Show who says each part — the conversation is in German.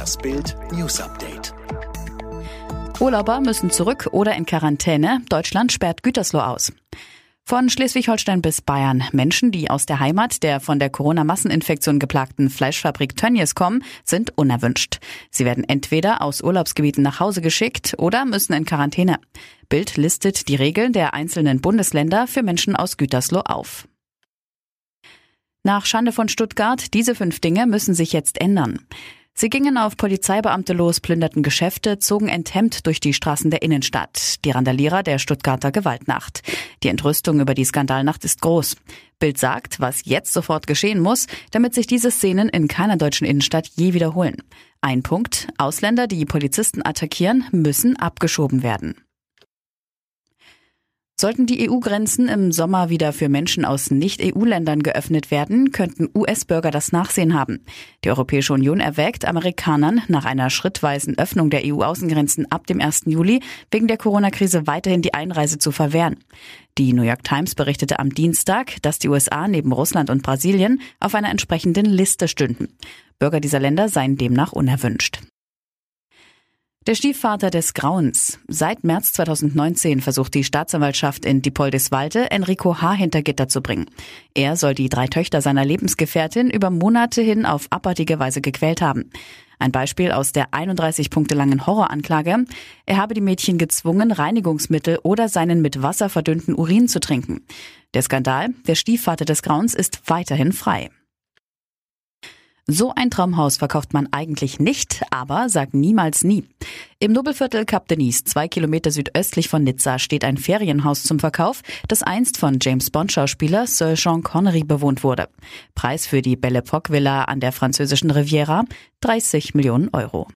Speaker 1: Das Bild News Update.
Speaker 2: Urlauber müssen zurück oder in Quarantäne. Deutschland sperrt Gütersloh aus. Von Schleswig-Holstein bis Bayern. Menschen, die aus der Heimat der von der Corona-Masseninfektion geplagten Fleischfabrik Tönnies kommen, sind unerwünscht. Sie werden entweder aus Urlaubsgebieten nach Hause geschickt oder müssen in Quarantäne. Bild listet die Regeln der einzelnen Bundesländer für Menschen aus Gütersloh auf. Nach Schande von Stuttgart, diese fünf Dinge müssen sich jetzt ändern. Sie gingen auf Polizeibeamte los, plünderten Geschäfte, zogen enthemmt durch die Straßen der Innenstadt. Die Randalierer der Stuttgarter Gewaltnacht. Die Entrüstung über die Skandalnacht ist groß. Bild sagt, was jetzt sofort geschehen muss, damit sich diese Szenen in keiner deutschen Innenstadt je wiederholen. Ein Punkt. Ausländer, die Polizisten attackieren, müssen abgeschoben werden. Sollten die EU-Grenzen im Sommer wieder für Menschen aus Nicht-EU-Ländern geöffnet werden, könnten US-Bürger das Nachsehen haben. Die Europäische Union erwägt, Amerikanern nach einer schrittweisen Öffnung der EU-Außengrenzen ab dem 1. Juli wegen der Corona-Krise weiterhin die Einreise zu verwehren. Die New York Times berichtete am Dienstag, dass die USA neben Russland und Brasilien auf einer entsprechenden Liste stünden. Bürger dieser Länder seien demnach unerwünscht. Der Stiefvater des Grauens. Seit März 2019 versucht die Staatsanwaltschaft in Diepoldiswalde Enrico H. hinter Gitter zu bringen. Er soll die drei Töchter seiner Lebensgefährtin über Monate hin auf abartige Weise gequält haben. Ein Beispiel aus der 31 Punkte langen Horroranklage. Er habe die Mädchen gezwungen, Reinigungsmittel oder seinen mit Wasser verdünnten Urin zu trinken. Der Skandal, der Stiefvater des Grauens ist weiterhin frei. So ein Traumhaus verkauft man eigentlich nicht, aber sagt niemals nie. Im Nobelviertel Cap Denise, zwei Kilometer südöstlich von Nizza, steht ein Ferienhaus zum Verkauf, das einst von James Bond Schauspieler Sir Sean Connery bewohnt wurde. Preis für die Belle Epoque Villa an der französischen Riviera 30 Millionen Euro.